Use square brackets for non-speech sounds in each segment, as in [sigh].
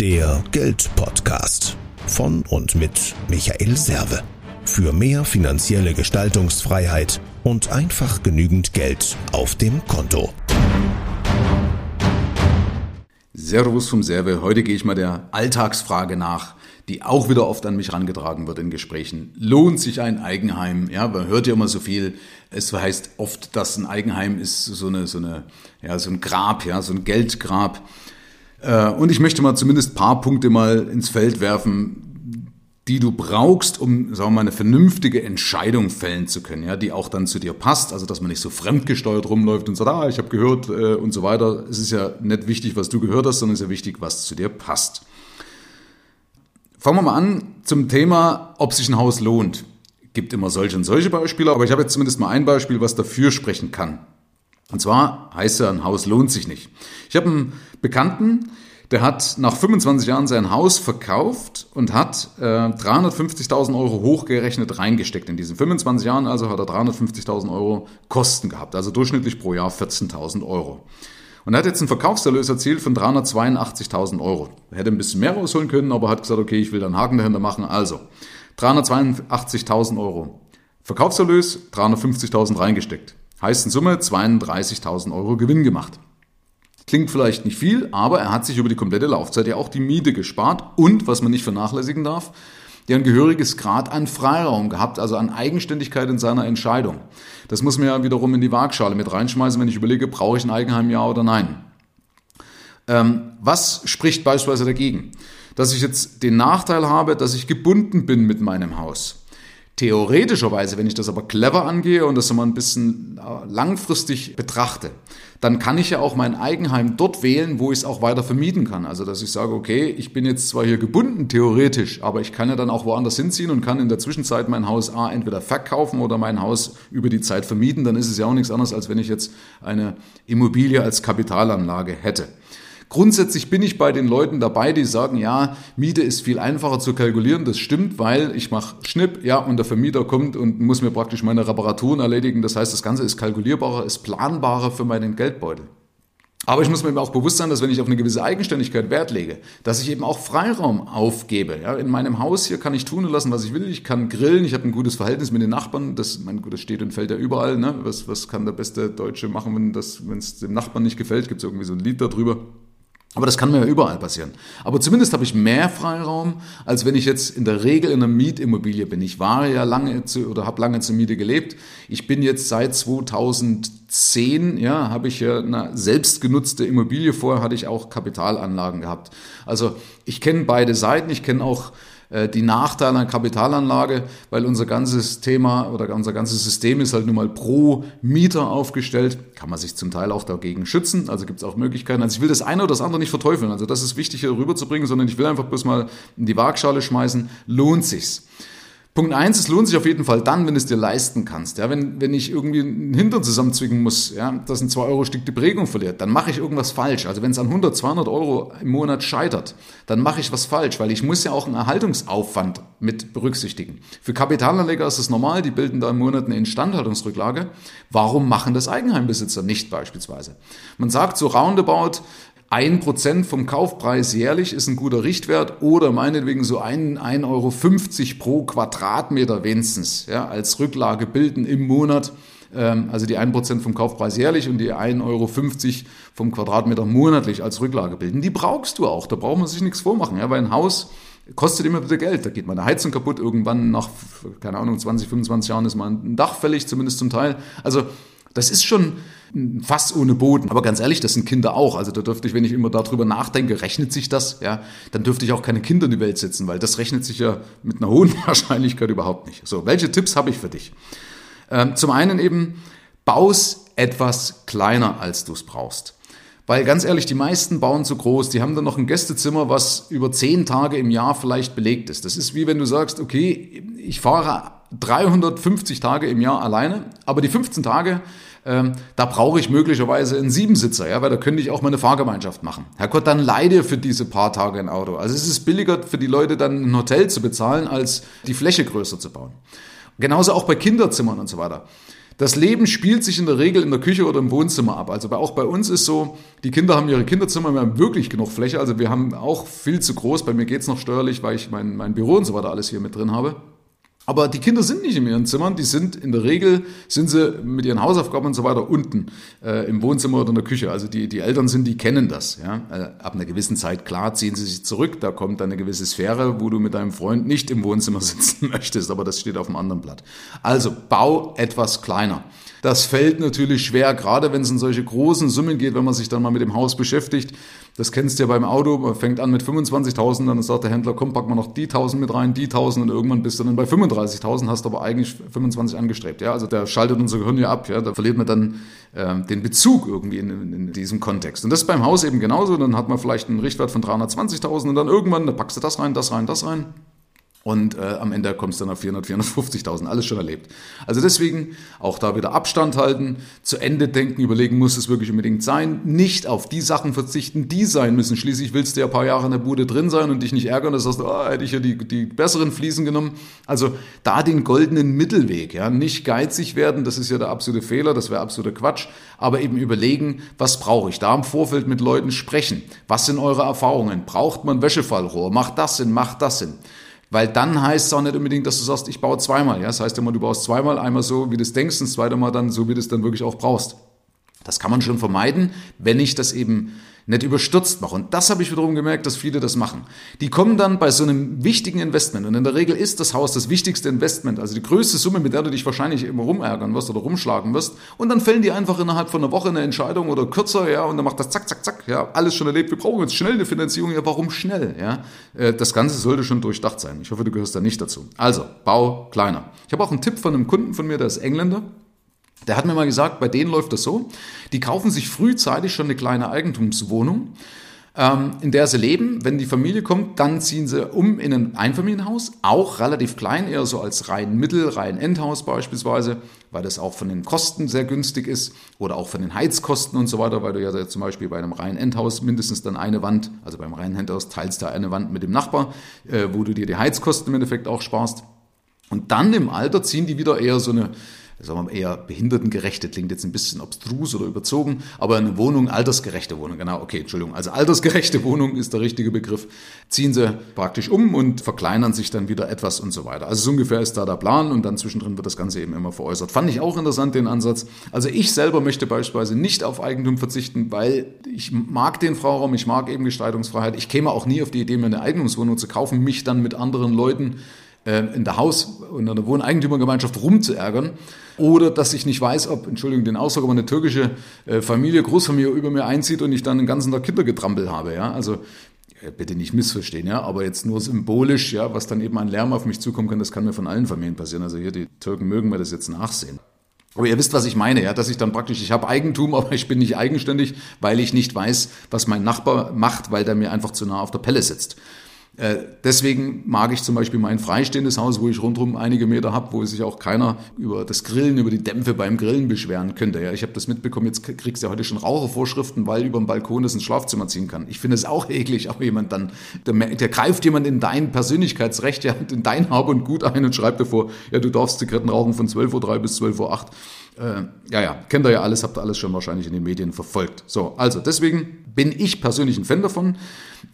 Der Geldpodcast von und mit Michael Serve. Für mehr finanzielle Gestaltungsfreiheit und einfach genügend Geld auf dem Konto. Servus vom Serve. Heute gehe ich mal der Alltagsfrage nach, die auch wieder oft an mich herangetragen wird in Gesprächen. Lohnt sich ein Eigenheim? Ja, man hört ja immer so viel. Es heißt oft, dass ein Eigenheim ist so eine, so eine, ja, so ein Grab, ja, so ein Geldgrab. Äh, und ich möchte mal zumindest paar Punkte mal ins Feld werfen, die du brauchst, um, sagen wir mal, eine vernünftige Entscheidung fällen zu können, ja, die auch dann zu dir passt, also dass man nicht so fremdgesteuert rumläuft und sagt, ah, ich habe gehört äh, und so weiter. Es ist ja nicht wichtig, was du gehört hast, sondern es ist ja wichtig, was zu dir passt. Fangen wir mal an zum Thema, ob sich ein Haus lohnt. Gibt immer solche und solche Beispiele, aber ich habe jetzt zumindest mal ein Beispiel, was dafür sprechen kann. Und zwar heißt ja, ein Haus lohnt sich nicht. Ich habe einen Bekannten, der hat nach 25 Jahren sein Haus verkauft und hat äh, 350.000 Euro hochgerechnet reingesteckt. In diesen 25 Jahren also hat er 350.000 Euro Kosten gehabt, also durchschnittlich pro Jahr 14.000 Euro. Und er hat jetzt einen Verkaufserlös erzielt von 382.000 Euro. Er hätte ein bisschen mehr rausholen können, aber hat gesagt, okay, ich will da einen Haken dahinter machen. Also 382.000 Euro. Verkaufserlös 350.000 reingesteckt. Heißt in Summe 32.000 Euro Gewinn gemacht. Klingt vielleicht nicht viel, aber er hat sich über die komplette Laufzeit ja auch die Miete gespart und, was man nicht vernachlässigen darf, der ein gehöriges Grad an Freiraum gehabt, also an Eigenständigkeit in seiner Entscheidung. Das muss man ja wiederum in die Waagschale mit reinschmeißen, wenn ich überlege, brauche ich ein Eigenheim ja oder nein. Ähm, was spricht beispielsweise dagegen? Dass ich jetzt den Nachteil habe, dass ich gebunden bin mit meinem Haus. Theoretischerweise, wenn ich das aber clever angehe und das mal ein bisschen äh, langfristig betrachte, dann kann ich ja auch mein Eigenheim dort wählen, wo ich es auch weiter vermieten kann. Also, dass ich sage, okay, ich bin jetzt zwar hier gebunden, theoretisch, aber ich kann ja dann auch woanders hinziehen und kann in der Zwischenzeit mein Haus A entweder verkaufen oder mein Haus über die Zeit vermieten. Dann ist es ja auch nichts anderes, als wenn ich jetzt eine Immobilie als Kapitalanlage hätte. Grundsätzlich bin ich bei den Leuten dabei, die sagen, ja, Miete ist viel einfacher zu kalkulieren. Das stimmt, weil ich mache Schnipp, ja, und der Vermieter kommt und muss mir praktisch meine Reparaturen erledigen. Das heißt, das Ganze ist kalkulierbarer, ist planbarer für meinen Geldbeutel. Aber ich muss mir auch bewusst sein, dass wenn ich auf eine gewisse Eigenständigkeit Wert lege, dass ich eben auch Freiraum aufgebe. Ja, in meinem Haus hier kann ich tun und lassen, was ich will. Ich kann grillen, ich habe ein gutes Verhältnis mit den Nachbarn. Das, mein das steht und fällt ja überall. Ne? Was, was kann der beste Deutsche machen, wenn es dem Nachbarn nicht gefällt? Gibt es irgendwie so ein Lied darüber? Aber das kann mir ja überall passieren. Aber zumindest habe ich mehr Freiraum, als wenn ich jetzt in der Regel in einer Mietimmobilie bin. Ich war ja lange zu, oder habe lange zur Miete gelebt. Ich bin jetzt seit 2010, ja, habe ich ja eine selbstgenutzte Immobilie. Vorher hatte ich auch Kapitalanlagen gehabt. Also ich kenne beide Seiten. Ich kenne auch die Nachteile einer Kapitalanlage, weil unser ganzes Thema oder unser ganzes System ist halt nun mal pro Mieter aufgestellt. Kann man sich zum Teil auch dagegen schützen, also gibt es auch Möglichkeiten. Also ich will das eine oder das andere nicht verteufeln, also das ist wichtig hier rüberzubringen, sondern ich will einfach bloß mal in die Waagschale schmeißen, lohnt sich's. Punkt eins, es lohnt sich auf jeden Fall dann, wenn du es dir leisten kannst. Ja, wenn, wenn ich irgendwie einen Hintern zusammenzwicken muss, ja, dass ein 2-Euro-Stück die Prägung verliert, dann mache ich irgendwas falsch. Also wenn es an 100, 200 Euro im Monat scheitert, dann mache ich was falsch, weil ich muss ja auch einen Erhaltungsaufwand mit berücksichtigen. Für Kapitalanleger ist es normal, die bilden da im Monat eine Instandhaltungsrücklage. Warum machen das Eigenheimbesitzer nicht beispielsweise? Man sagt so roundabout, ein Prozent vom Kaufpreis jährlich ist ein guter Richtwert oder meinetwegen so ein 1,50 Euro pro Quadratmeter wenigstens ja, als Rücklage bilden im Monat. Ähm, also die 1% vom Kaufpreis jährlich und die 1,50 Euro vom Quadratmeter monatlich als Rücklage bilden. Die brauchst du auch, da braucht man sich nichts vormachen, ja, weil ein Haus kostet immer wieder Geld. Da geht meine Heizung kaputt, irgendwann nach, keine Ahnung, 20, 25 Jahren ist mal ein Dach fällig, zumindest zum Teil. Also das ist schon fast ohne Boden. Aber ganz ehrlich, das sind Kinder auch. Also da dürfte ich, wenn ich immer darüber nachdenke, rechnet sich das, ja, dann dürfte ich auch keine Kinder in die Welt setzen, weil das rechnet sich ja mit einer hohen [laughs] Wahrscheinlichkeit überhaupt nicht. So, welche Tipps habe ich für dich? Ähm, zum einen eben, baus etwas kleiner, als du es brauchst. Weil ganz ehrlich, die meisten bauen zu groß, die haben dann noch ein Gästezimmer, was über zehn Tage im Jahr vielleicht belegt ist. Das ist wie wenn du sagst, okay, ich fahre 350 Tage im Jahr alleine, aber die 15 Tage, ähm, da brauche ich möglicherweise einen Siebensitzer, ja, weil da könnte ich auch meine Fahrgemeinschaft machen. Herr Gott, dann leide für diese paar Tage ein Auto. Also es ist billiger für die Leute dann ein Hotel zu bezahlen, als die Fläche größer zu bauen. Genauso auch bei Kinderzimmern und so weiter. Das Leben spielt sich in der Regel in der Küche oder im Wohnzimmer ab. Also auch bei uns ist so, die Kinder haben ihre Kinderzimmer, wir haben wirklich genug Fläche. Also wir haben auch viel zu groß. Bei mir geht's noch steuerlich, weil ich mein, mein Büro und so weiter alles hier mit drin habe. Aber die Kinder sind nicht in ihren Zimmern, die sind in der Regel, sind sie mit ihren Hausaufgaben und so weiter unten äh, im Wohnzimmer oder in der Küche. Also die, die Eltern sind, die kennen das. Ja? Äh, ab einer gewissen Zeit, klar, ziehen sie sich zurück, da kommt eine gewisse Sphäre, wo du mit deinem Freund nicht im Wohnzimmer [laughs] sitzen möchtest, aber das steht auf einem anderen Blatt. Also bau etwas kleiner. Das fällt natürlich schwer, gerade wenn es in solche großen Summen geht, wenn man sich dann mal mit dem Haus beschäftigt. Das kennst du ja beim Auto, man fängt an mit 25.000, dann sagt der Händler, komm, pack mal noch die 1.000 mit rein, die 1.000 und irgendwann bist du dann bei 35.000, hast aber eigentlich 25 angestrebt. Ja, also der schaltet unser Gehirn ja ab, ja, da verliert man dann äh, den Bezug irgendwie in, in, in, diesem Kontext. Und das ist beim Haus eben genauso, dann hat man vielleicht einen Richtwert von 320.000 und dann irgendwann, da packst du das rein, das rein, das rein. Und äh, am Ende kommst du dann auf 400, 450.000, alles schon erlebt. Also deswegen auch da wieder Abstand halten, zu Ende denken, überlegen, muss es wirklich unbedingt sein, nicht auf die Sachen verzichten, die sein müssen. Schließlich willst du ja ein paar Jahre in der Bude drin sein und dich nicht ärgern, dass du sagst, oh, hätte ich ja die, die besseren Fliesen genommen. Also da den goldenen Mittelweg, ja, nicht geizig werden, das ist ja der absolute Fehler, das wäre absoluter Quatsch, aber eben überlegen, was brauche ich? Da im Vorfeld mit Leuten sprechen. Was sind eure Erfahrungen? Braucht man Wäschefallrohr? Macht das Sinn? Macht das Sinn? Weil dann heißt es auch nicht unbedingt, dass du sagst, ich baue zweimal. Ja? Das heißt immer, du baust zweimal, einmal so, wie du es denkst, und das zweite Mal dann so, wie du es dann wirklich auch brauchst. Das kann man schon vermeiden, wenn ich das eben nicht überstürzt mache. Und das habe ich wiederum gemerkt, dass viele das machen. Die kommen dann bei so einem wichtigen Investment. Und in der Regel ist das Haus das wichtigste Investment, also die größte Summe, mit der du dich wahrscheinlich immer rumärgern wirst oder rumschlagen wirst. Und dann fällen die einfach innerhalb von einer Woche eine Entscheidung oder kürzer, ja, und dann macht das zack, zack, zack, ja, alles schon erlebt. Wir brauchen jetzt schnell eine Finanzierung. Ja, warum schnell? Ja, äh, das Ganze sollte schon durchdacht sein. Ich hoffe, du gehörst da nicht dazu. Also, bau kleiner. Ich habe auch einen Tipp von einem Kunden von mir, der ist Engländer. Der hat mir mal gesagt, bei denen läuft das so, die kaufen sich frühzeitig schon eine kleine Eigentumswohnung, ähm, in der sie leben. Wenn die Familie kommt, dann ziehen sie um in ein Einfamilienhaus, auch relativ klein, eher so als rein Mittel, rein Endhaus beispielsweise, weil das auch von den Kosten sehr günstig ist oder auch von den Heizkosten und so weiter, weil du ja zum Beispiel bei einem reinen Endhaus mindestens dann eine Wand, also beim reinen Endhaus teilst du eine Wand mit dem Nachbar, äh, wo du dir die Heizkosten im Endeffekt auch sparst. Und dann im Alter ziehen die wieder eher so eine sagen wir eher behindertengerechte, klingt jetzt ein bisschen obstrus oder überzogen, aber eine Wohnung, altersgerechte Wohnung, genau, okay, Entschuldigung, also altersgerechte [laughs] Wohnung ist der richtige Begriff, ziehen sie praktisch um und verkleinern sich dann wieder etwas und so weiter. Also so ungefähr ist da der Plan und dann zwischendrin wird das Ganze eben immer veräußert. Fand ich auch interessant, den Ansatz. Also ich selber möchte beispielsweise nicht auf Eigentum verzichten, weil ich mag den Freiraum, ich mag eben Gestaltungsfreiheit. Ich käme auch nie auf die Idee, mir eine Eigentumswohnung zu kaufen, mich dann mit anderen Leuten in der Haus- und in der Wohneigentümergemeinschaft rumzuärgern. Oder dass ich nicht weiß, ob, Entschuldigung den Ausdruck, aber eine türkische äh, Familie, Großfamilie über mir einzieht und ich dann den ganzen Tag Kindergetrampel habe. Ja? Also bitte nicht missverstehen, ja, aber jetzt nur symbolisch, ja, was dann eben an Lärm auf mich zukommen kann, das kann mir von allen Familien passieren. Also hier die Türken mögen mir das jetzt nachsehen. Aber ihr wisst, was ich meine, ja, dass ich dann praktisch, ich habe Eigentum, [laughs] aber ich bin nicht eigenständig, weil ich nicht weiß, was mein Nachbar macht, weil der mir einfach zu nah auf der Pelle sitzt. Äh, deswegen mag ich zum Beispiel mein freistehendes Haus, wo ich rundherum einige Meter habe, wo sich auch keiner über das Grillen, über die Dämpfe beim Grillen beschweren könnte. Ja, ich habe das mitbekommen, jetzt kriegst du ja heute schon Rauchervorschriften, weil über den Balkon das ins Schlafzimmer ziehen kann. Ich finde es auch eklig, aber jemand dann, der, der, greift jemand in dein Persönlichkeitsrecht, ja, in dein Hab und Gut ein und schreibt davor, ja, du darfst Zigaretten rauchen von 12.03 Uhr bis 12.08 Uhr. Äh, ja, ja, kennt ihr ja alles, habt ihr alles schon wahrscheinlich in den Medien verfolgt. So, also deswegen bin ich persönlich ein Fan davon.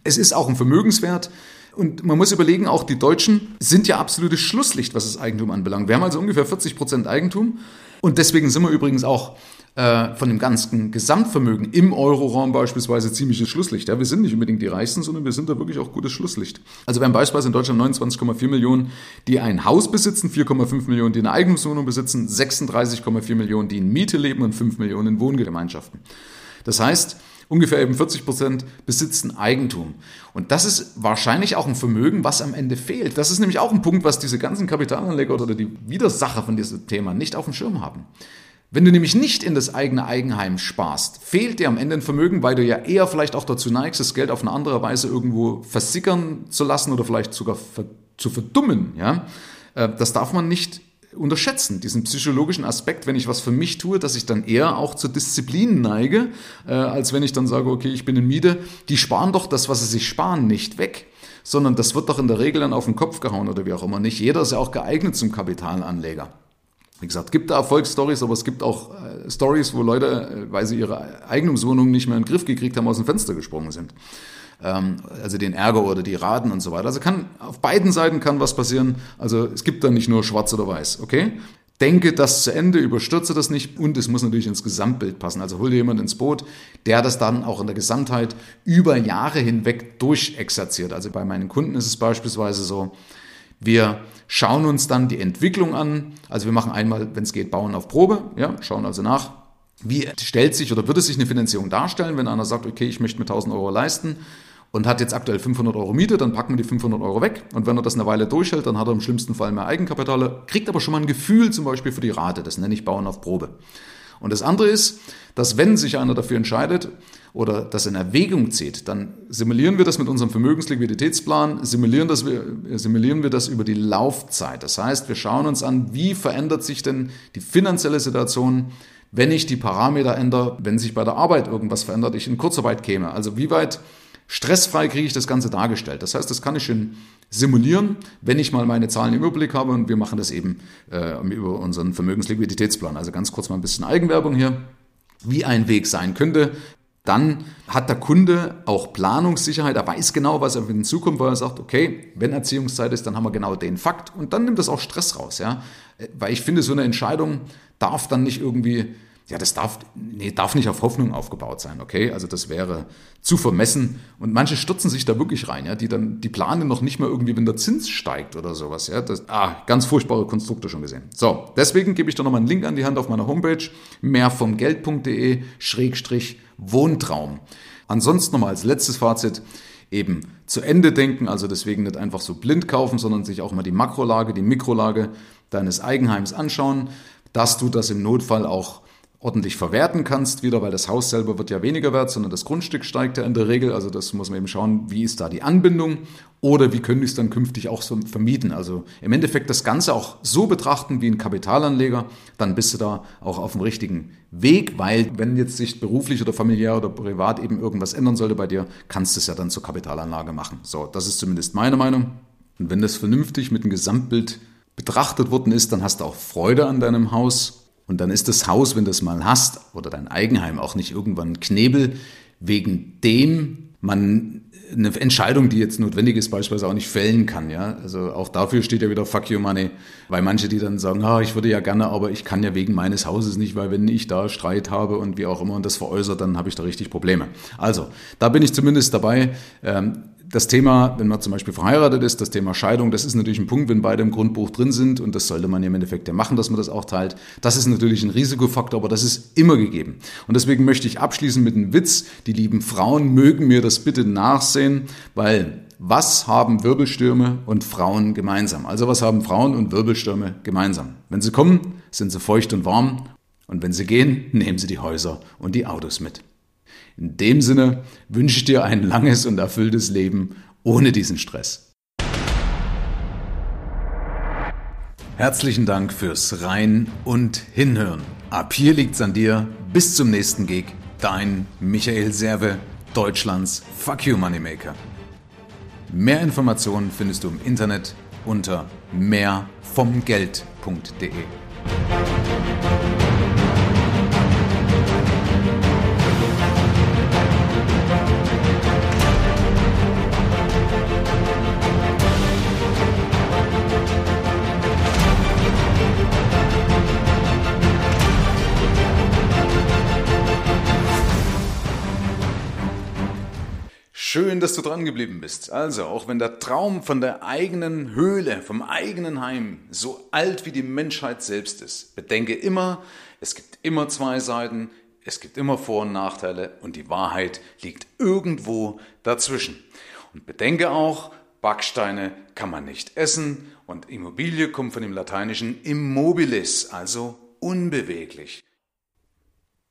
Es ist auch ein Vermögenswert. Und man muss überlegen, auch die Deutschen sind ja absolutes Schlusslicht, was das Eigentum anbelangt. Wir haben also ungefähr 40 Prozent Eigentum. Und deswegen sind wir übrigens auch äh, von dem ganzen Gesamtvermögen im Euroraum beispielsweise ziemliches Schlusslicht. Ja, wir sind nicht unbedingt die Reichsten, sondern wir sind da wirklich auch gutes Schlusslicht. Also wir haben beispielsweise in Deutschland 29,4 Millionen, die ein Haus besitzen, 4,5 Millionen, die eine Eigentumswohnung besitzen, 36,4 Millionen, die in Miete leben und 5 Millionen in Wohngemeinschaften. Das heißt, ungefähr eben 40 Prozent besitzen Eigentum. Und das ist wahrscheinlich auch ein Vermögen, was am Ende fehlt. Das ist nämlich auch ein Punkt, was diese ganzen Kapitalanleger oder die Widersacher von diesem Thema nicht auf dem Schirm haben. Wenn du nämlich nicht in das eigene Eigenheim sparst, fehlt dir am Ende ein Vermögen, weil du ja eher vielleicht auch dazu neigst, das Geld auf eine andere Weise irgendwo versickern zu lassen oder vielleicht sogar zu verdummen. Ja? Äh, das darf man nicht unterschätzen, diesen psychologischen Aspekt, wenn ich was für mich tue, dass ich dann eher auch zur Disziplin neige, äh, als wenn ich dann sage, okay, ich bin in Miete. Die sparen doch das, was sie sich sparen, nicht weg, sondern das wird doch in der Regel dann auf den Kopf gehauen oder wie auch immer. Nicht jeder ist ja auch geeignet zum Kapitalanleger. Wie gesagt, gibt da Erfolgsstories, aber es gibt auch äh, Stories, wo Leute, äh, weil sie ihre Eigentumswohnung nicht mehr in den Griff gekriegt haben, aus dem Fenster gesprungen sind. Ähm, also den Ärger oder die Raten und so weiter. Also kann auf beiden Seiten kann was passieren. Also es gibt da nicht nur schwarz oder weiß, okay? denke das zu Ende, überstürze das nicht und es muss natürlich ins Gesamtbild passen. Also hol dir jemand ins Boot, der das dann auch in der Gesamtheit über Jahre hinweg durchexerziert. Also bei meinen Kunden ist es beispielsweise so, wir schauen uns dann die Entwicklung an. Also wir machen einmal, wenn es geht, Bauen auf Probe, ja, schauen also nach, wie stellt sich oder würde sich eine Finanzierung darstellen, wenn einer sagt, okay, ich möchte mir 1000 Euro leisten und hat jetzt aktuell 500 Euro Miete, dann packen wir die 500 Euro weg. Und wenn er das eine Weile durchhält, dann hat er im schlimmsten Fall mehr Eigenkapitale, kriegt aber schon mal ein Gefühl zum Beispiel für die Rate. Das nenne ich Bauen auf Probe. Und das andere ist, dass wenn sich einer dafür entscheidet oder das in Erwägung zieht, dann simulieren wir das mit unserem Vermögensliquiditätsplan, simulieren, das, simulieren wir das über die Laufzeit. Das heißt, wir schauen uns an, wie verändert sich denn die finanzielle Situation, wenn ich die Parameter ändere, wenn sich bei der Arbeit irgendwas verändert, ich in Kurzarbeit käme. Also wie weit Stressfrei kriege ich das Ganze dargestellt. Das heißt, das kann ich schon simulieren, wenn ich mal meine Zahlen im Überblick habe und wir machen das eben äh, über unseren Vermögensliquiditätsplan. Also ganz kurz mal ein bisschen Eigenwerbung hier, wie ein Weg sein könnte. Dann hat der Kunde auch Planungssicherheit. Er weiß genau, was auf ihn zukommt, weil er sagt, okay, wenn Erziehungszeit ist, dann haben wir genau den Fakt. Und dann nimmt das auch Stress raus, ja. Weil ich finde, so eine Entscheidung darf dann nicht irgendwie ja, das darf, nee, darf nicht auf Hoffnung aufgebaut sein, okay? Also das wäre zu vermessen. Und manche stürzen sich da wirklich rein, ja, die dann, die planen noch nicht mal irgendwie, wenn der Zins steigt oder sowas, ja. Das, ah, ganz furchtbare Konstrukte schon gesehen. So, deswegen gebe ich da nochmal einen Link an die Hand auf meiner Homepage, mehrvomgeld.de, Schrägstrich Wohntraum. Ansonsten nochmal als letztes Fazit, eben zu Ende denken, also deswegen nicht einfach so blind kaufen, sondern sich auch mal die Makrolage, die Mikrolage deines Eigenheims anschauen, dass du das im Notfall auch ordentlich verwerten kannst wieder, weil das Haus selber wird ja weniger wert, sondern das Grundstück steigt ja in der Regel. Also das muss man eben schauen, wie ist da die Anbindung oder wie können ich es dann künftig auch so vermieten. Also im Endeffekt das Ganze auch so betrachten wie ein Kapitalanleger, dann bist du da auch auf dem richtigen Weg, weil wenn jetzt sich beruflich oder familiär oder privat eben irgendwas ändern sollte bei dir, kannst du es ja dann zur Kapitalanlage machen. So, das ist zumindest meine Meinung. Und wenn das vernünftig mit dem Gesamtbild betrachtet worden ist, dann hast du auch Freude an deinem Haus und dann ist das Haus, wenn du es mal hast, oder dein Eigenheim auch nicht irgendwann Knebel, wegen dem man eine Entscheidung, die jetzt notwendig ist, beispielsweise auch nicht fällen kann. Ja? Also auch dafür steht ja wieder Fuck you Money, weil manche, die dann sagen, ah, ich würde ja gerne, aber ich kann ja wegen meines Hauses nicht, weil wenn ich da Streit habe und wie auch immer und das veräußert, dann habe ich da richtig Probleme. Also, da bin ich zumindest dabei. Ähm, das Thema, wenn man zum Beispiel verheiratet ist, das Thema Scheidung, das ist natürlich ein Punkt, wenn beide im Grundbuch drin sind und das sollte man im Endeffekt ja machen, dass man das auch teilt. Das ist natürlich ein Risikofaktor, aber das ist immer gegeben. Und deswegen möchte ich abschließen mit einem Witz. Die lieben Frauen mögen mir das bitte nachsehen, weil was haben Wirbelstürme und Frauen gemeinsam? Also was haben Frauen und Wirbelstürme gemeinsam? Wenn sie kommen, sind sie feucht und warm und wenn sie gehen, nehmen sie die Häuser und die Autos mit. In dem Sinne wünsche ich dir ein langes und erfülltes Leben ohne diesen Stress. Herzlichen Dank fürs Rein und Hinhören. Ab hier liegt's an dir. Bis zum nächsten Gig. Dein Michael Serve, Deutschlands Fuck You Moneymaker. Mehr Informationen findest du im Internet unter mehrvomgeld.de. Schön, dass du dran geblieben bist. Also, auch wenn der Traum von der eigenen Höhle, vom eigenen Heim so alt wie die Menschheit selbst ist, bedenke immer, es gibt immer zwei Seiten, es gibt immer Vor- und Nachteile und die Wahrheit liegt irgendwo dazwischen. Und bedenke auch, Backsteine kann man nicht essen und Immobilie kommt von dem lateinischen immobilis, also unbeweglich.